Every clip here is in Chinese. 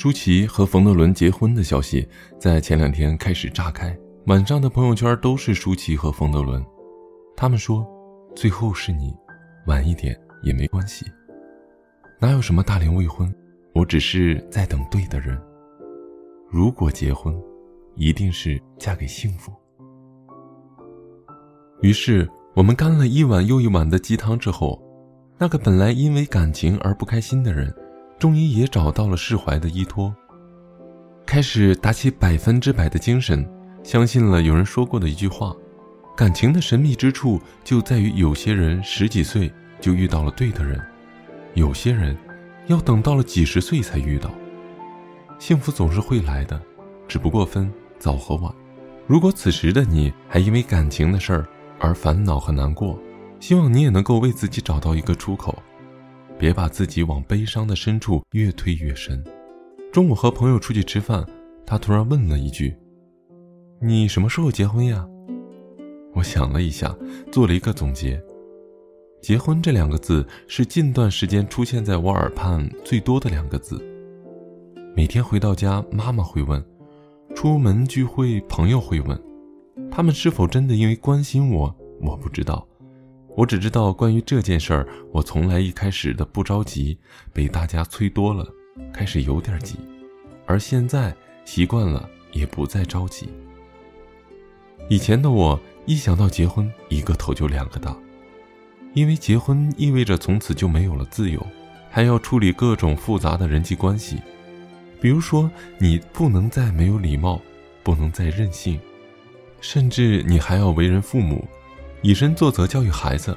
舒淇和冯德伦结婚的消息在前两天开始炸开，晚上的朋友圈都是舒淇和冯德伦。他们说：“最后是你，晚一点也没关系。哪有什么大龄未婚，我只是在等对的人。如果结婚，一定是嫁给幸福。”于是我们干了一碗又一碗的鸡汤之后，那个本来因为感情而不开心的人，终于也找到了释怀的依托，开始打起百分之百的精神，相信了有人说过的一句话：感情的神秘之处就在于有些人十几岁就遇到了对的人，有些人要等到了几十岁才遇到。幸福总是会来的，只不过分早和晚。如果此时的你还因为感情的事儿，而烦恼和难过，希望你也能够为自己找到一个出口，别把自己往悲伤的深处越推越深。中午和朋友出去吃饭，他突然问了一句：“你什么时候结婚呀？”我想了一下，做了一个总结：“结婚这两个字是近段时间出现在我耳畔最多的两个字。每天回到家，妈妈会问；出门聚会，朋友会问。”他们是否真的因为关心我？我不知道，我只知道关于这件事儿，我从来一开始的不着急，被大家催多了，开始有点急，而现在习惯了，也不再着急。以前的我一想到结婚，一个头就两个大，因为结婚意味着从此就没有了自由，还要处理各种复杂的人际关系，比如说你不能再没有礼貌，不能再任性。甚至你还要为人父母，以身作则教育孩子，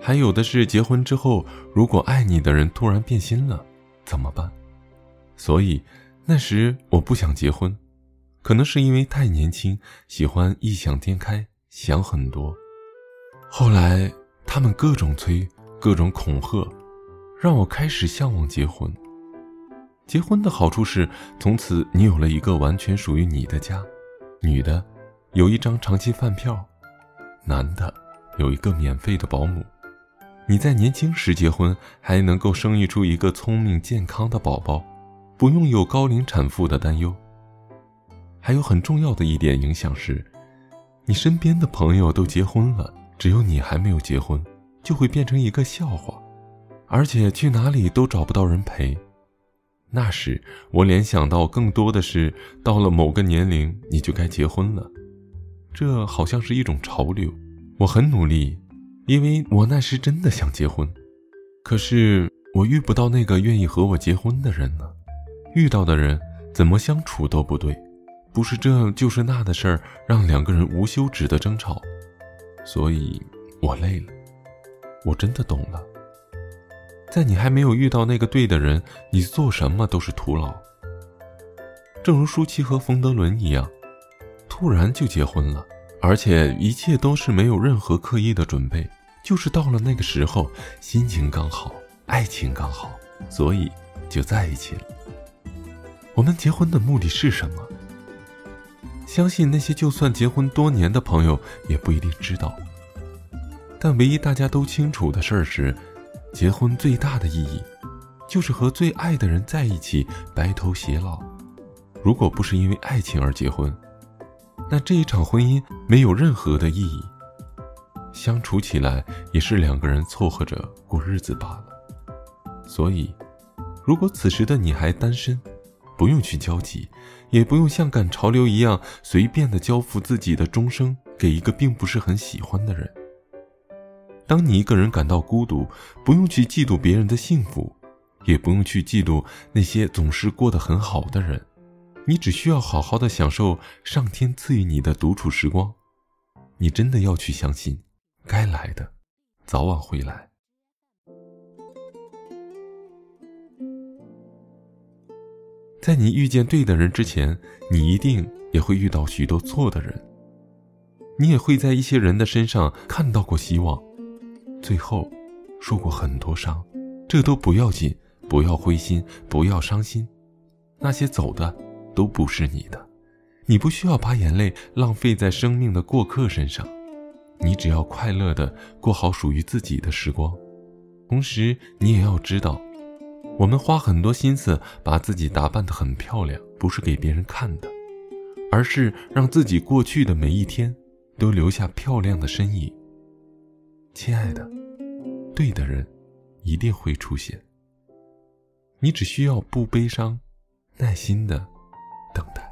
还有的是结婚之后，如果爱你的人突然变心了，怎么办？所以那时我不想结婚，可能是因为太年轻，喜欢异想天开，想很多。后来他们各种催，各种恐吓，让我开始向往结婚。结婚的好处是，从此你有了一个完全属于你的家，女的。有一张长期饭票，男的有一个免费的保姆。你在年轻时结婚，还能够生育出一个聪明健康的宝宝，不用有高龄产妇的担忧。还有很重要的一点影响是，你身边的朋友都结婚了，只有你还没有结婚，就会变成一个笑话，而且去哪里都找不到人陪。那时我联想到更多的是，到了某个年龄，你就该结婚了。这好像是一种潮流，我很努力，因为我那时真的想结婚，可是我遇不到那个愿意和我结婚的人呢。遇到的人怎么相处都不对，不是这就是那的事儿，让两个人无休止的争吵，所以我累了，我真的懂了。在你还没有遇到那个对的人，你做什么都是徒劳。正如舒淇和冯德伦一样。突然就结婚了，而且一切都是没有任何刻意的准备，就是到了那个时候，心情刚好，爱情刚好，所以就在一起了。我们结婚的目的是什么？相信那些就算结婚多年的朋友也不一定知道。但唯一大家都清楚的事儿是，结婚最大的意义，就是和最爱的人在一起，白头偕老。如果不是因为爱情而结婚，那这一场婚姻没有任何的意义，相处起来也是两个人凑合着过日子罢了。所以，如果此时的你还单身，不用去焦急，也不用像赶潮流一样随便的交付自己的终生给一个并不是很喜欢的人。当你一个人感到孤独，不用去嫉妒别人的幸福，也不用去嫉妒那些总是过得很好的人。你只需要好好的享受上天赐予你的独处时光，你真的要去相信，该来的，早晚会来。在你遇见对的人之前，你一定也会遇到许多错的人，你也会在一些人的身上看到过希望，最后受过很多伤，这都不要紧，不要灰心，不要伤心，那些走的。都不是你的，你不需要把眼泪浪费在生命的过客身上，你只要快乐的过好属于自己的时光。同时，你也要知道，我们花很多心思把自己打扮得很漂亮，不是给别人看的，而是让自己过去的每一天都留下漂亮的身影。亲爱的，对的人一定会出现。你只需要不悲伤，耐心的等待。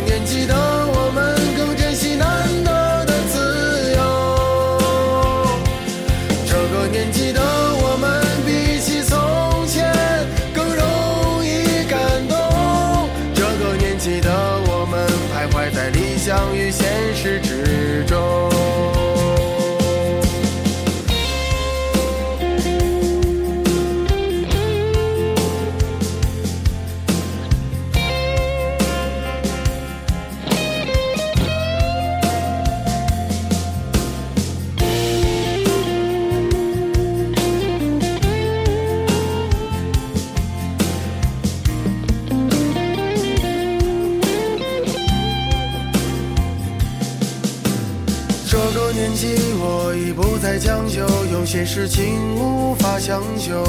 年纪的些事情无法强求。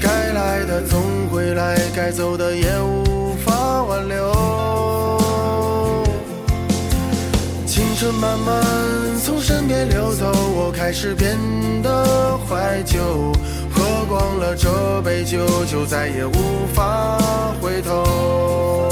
该来的总会来，该走的也无法挽留。青春慢慢从身边流走，我开始变得怀旧。喝光了这杯酒，就再也无法回头。